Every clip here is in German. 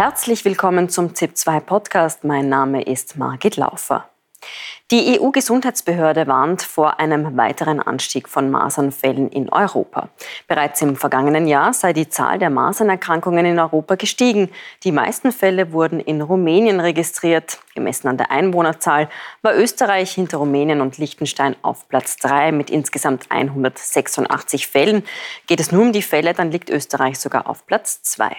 Herzlich willkommen zum ZIP2 Podcast. Mein Name ist Margit Laufer. Die EU-Gesundheitsbehörde warnt vor einem weiteren Anstieg von Masernfällen in Europa. Bereits im vergangenen Jahr sei die Zahl der Masernerkrankungen in Europa gestiegen. Die meisten Fälle wurden in Rumänien registriert. Gemessen an der Einwohnerzahl war Österreich hinter Rumänien und Liechtenstein auf Platz 3 mit insgesamt 186 Fällen. Geht es nur um die Fälle, dann liegt Österreich sogar auf Platz 2.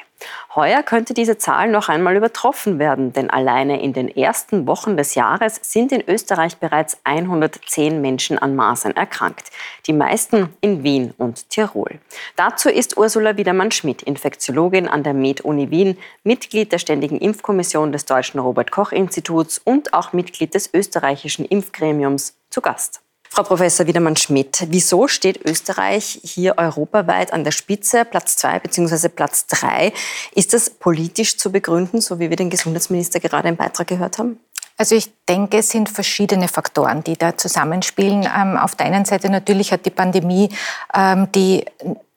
Heuer könnte diese Zahl noch einmal übertroffen werden, denn alleine in den ersten Wochen des Jahres sind in Österreich bereits 110 Menschen an Masern erkrankt. Die meisten in Wien und Tirol. Dazu ist Ursula Wiedermann-Schmidt, Infektiologin an der Med-Uni Wien, Mitglied der Ständigen Impfkommission des Deutschen Robert-Koch-Instituts und auch Mitglied des österreichischen Impfgremiums, zu Gast. Frau Professor Wiedermann-Schmidt, wieso steht Österreich hier europaweit an der Spitze, Platz zwei bzw. Platz drei? Ist das politisch zu begründen, so wie wir den Gesundheitsminister gerade im Beitrag gehört haben? Also ich denke, es sind verschiedene Faktoren, die da zusammenspielen. Ähm, auf der einen Seite natürlich hat die Pandemie ähm, die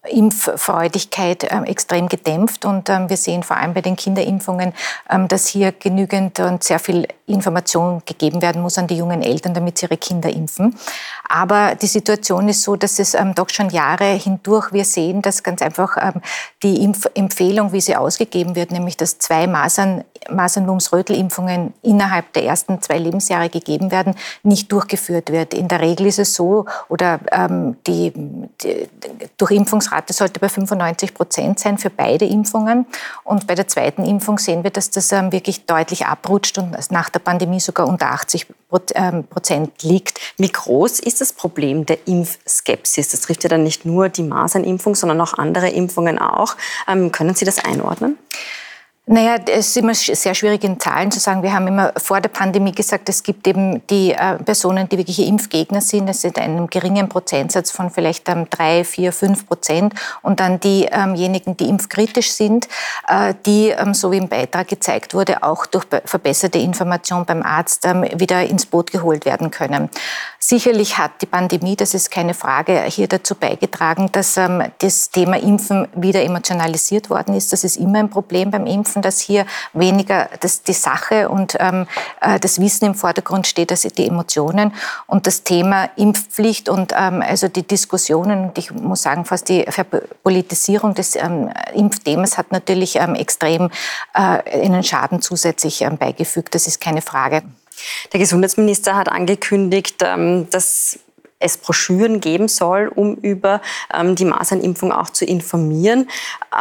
Impffreudigkeit äh, extrem gedämpft. Und ähm, wir sehen vor allem bei den Kinderimpfungen, ähm, dass hier genügend und sehr viel Information gegeben werden muss an die jungen Eltern, damit sie ihre Kinder impfen. Aber die Situation ist so, dass es ähm, doch schon Jahre hindurch wir sehen, dass ganz einfach ähm, die Impfempfehlung, wie sie ausgegeben wird, nämlich dass zwei Masern, Masernmumps-Rötelimpfungen innerhalb der ersten zwei Lebensjahre gegeben werden, nicht durchgeführt wird. In der Regel ist es so, oder ähm, die, die Durchimpfungsrate sollte bei 95 Prozent sein für beide Impfungen. Und bei der zweiten Impfung sehen wir, dass das ähm, wirklich deutlich abrutscht und nach der Pandemie sogar unter 80 ähm, Prozent liegt. Wie groß ist das Problem der Impfskepsis? Das trifft ja dann nicht nur die Masernimpfung, sondern auch andere Impfungen auch. Ähm, können Sie das einordnen? Naja, es ist immer sehr schwierig in Zahlen zu sagen. Wir haben immer vor der Pandemie gesagt, es gibt eben die äh, Personen, die wirkliche Impfgegner sind. Das sind einem geringen Prozentsatz von vielleicht ähm, drei, vier, fünf Prozent. Und dann diejenigen, ähm die impfkritisch sind, äh, die, ähm, so wie im Beitrag gezeigt wurde, auch durch verbesserte Information beim Arzt ähm, wieder ins Boot geholt werden können. Sicherlich hat die Pandemie, das ist keine Frage, hier dazu beigetragen, dass ähm, das Thema Impfen wieder emotionalisiert worden ist. Das ist immer ein Problem beim Impfen kämpfen, dass hier weniger das, die Sache und ähm, äh, das Wissen im Vordergrund steht, als die Emotionen. Und das Thema Impfpflicht und ähm, also die Diskussionen, und ich muss sagen, fast die Verpolitisierung des ähm, Impfthemas hat natürlich ähm, extrem äh, einen Schaden zusätzlich ähm, beigefügt. Das ist keine Frage. Der Gesundheitsminister hat angekündigt, ähm, dass es Broschüren geben soll, um über ähm, die Masernimpfung auch zu informieren.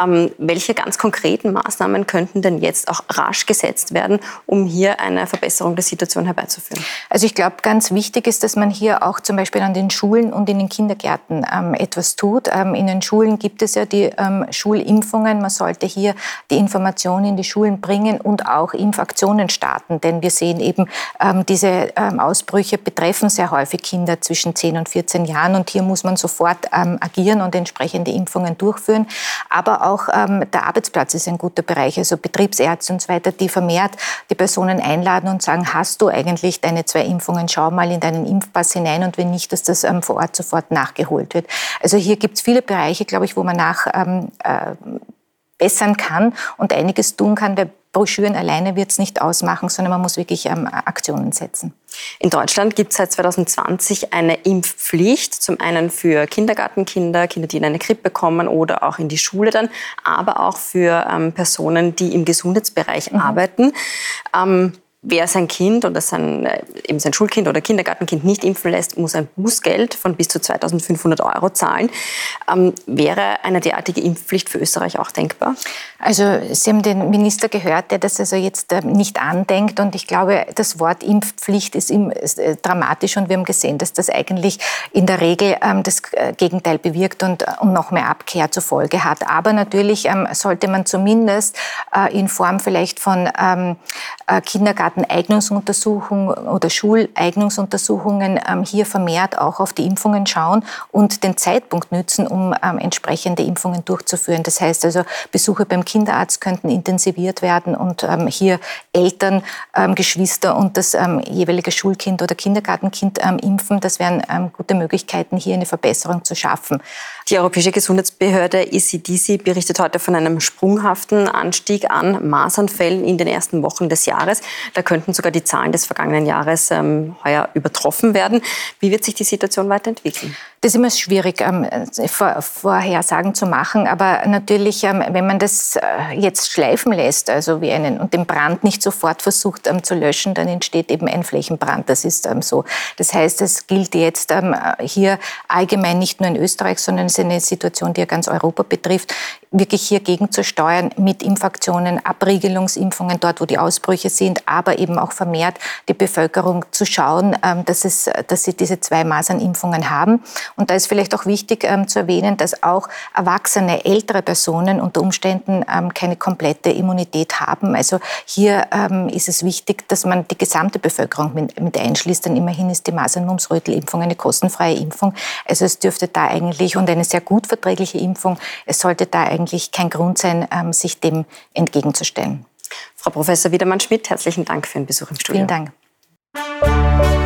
Ähm, welche ganz konkreten Maßnahmen könnten denn jetzt auch rasch gesetzt werden, um hier eine Verbesserung der Situation herbeizuführen? Also ich glaube, ganz wichtig ist, dass man hier auch zum Beispiel an den Schulen und in den Kindergärten ähm, etwas tut. Ähm, in den Schulen gibt es ja die ähm, Schulimpfungen. Man sollte hier die Informationen in die Schulen bringen und auch Impfaktionen starten, denn wir sehen eben, ähm, diese Ausbrüche betreffen sehr häufig Kinder zwischen 10 10 und 14 Jahren. Und hier muss man sofort ähm, agieren und entsprechende Impfungen durchführen. Aber auch ähm, der Arbeitsplatz ist ein guter Bereich, also Betriebsärzte und so weiter, die vermehrt die Personen einladen und sagen, hast du eigentlich deine zwei Impfungen? Schau mal in deinen Impfpass hinein und wenn nicht, dass das ähm, vor Ort sofort nachgeholt wird. Also hier gibt es viele Bereiche, glaube ich, wo man nach ähm, äh, bessern kann und einiges tun kann, weil Broschüren alleine wird es nicht ausmachen, sondern man muss wirklich ähm, Aktionen setzen. In Deutschland gibt es seit 2020 eine Impfpflicht, zum einen für Kindergartenkinder, Kinder, die in eine Krippe kommen oder auch in die Schule dann, aber auch für ähm, Personen, die im Gesundheitsbereich mhm. arbeiten. Ähm, Wer sein Kind oder sein, äh, eben sein Schulkind oder Kindergartenkind nicht impfen lässt, muss ein Bußgeld von bis zu 2500 Euro zahlen. Ähm, wäre eine derartige Impfpflicht für Österreich auch denkbar? Also Sie haben den Minister gehört, der das also jetzt äh, nicht andenkt. Und ich glaube, das Wort Impfpflicht ist, äh, dramatisch. Und wir haben gesehen, dass das eigentlich in der Regel ähm, das Gegenteil bewirkt und, und noch mehr Abkehr zur Folge hat. Aber natürlich ähm, sollte man zumindest in Form vielleicht von äh, Kindergarteneignungsuntersuchungen oder Schuleignungsuntersuchungen ähm, hier vermehrt auch auf die Impfungen schauen und den Zeitpunkt nützen, um ähm, entsprechende Impfungen durchzuführen. Das heißt also, Besuche beim Kinderarzt könnten intensiviert werden und ähm, hier Eltern, Geschwister und das jeweilige Schulkind oder Kindergartenkind impfen. Das wären gute Möglichkeiten, hier eine Verbesserung zu schaffen. Die Europäische Gesundheitsbehörde ECDC berichtet heute von einem sprunghaften Anstieg an Masernfällen in den ersten Wochen des Jahres. Da könnten sogar die Zahlen des vergangenen Jahres ähm, heuer übertroffen werden. Wie wird sich die Situation weiterentwickeln? Das ist immer schwierig, ähm, vor, Vorhersagen zu machen. Aber natürlich, ähm, wenn man das äh, jetzt schleifen lässt, also wie einen, und den Brand nicht sofort versucht ähm, zu löschen, dann entsteht eben ein Flächenbrand. Das ist ähm, so. Das heißt, es gilt jetzt ähm, hier allgemein nicht nur in Österreich, sondern ist eine Situation, die ja ganz Europa betrifft, wirklich hier gegenzusteuern mit Impfaktionen, Abriegelungsimpfungen dort, wo die Ausbrüche sind, aber eben auch vermehrt die Bevölkerung zu schauen, ähm, dass, es, dass sie diese zwei Masernimpfungen haben. Und da ist vielleicht auch wichtig ähm, zu erwähnen, dass auch erwachsene, ältere Personen unter Umständen ähm, keine komplette Immunität haben. Also hier ist es wichtig, dass man die gesamte Bevölkerung mit, einschließt, denn immerhin ist die Masern-Mumps-Rötel-Impfung eine kostenfreie Impfung. Also es dürfte da eigentlich und eine sehr gut verträgliche Impfung, es sollte da eigentlich kein Grund sein, sich dem entgegenzustellen. Frau Professor Wiedermann-Schmidt, herzlichen Dank für den Besuch im Studio. Vielen Dank.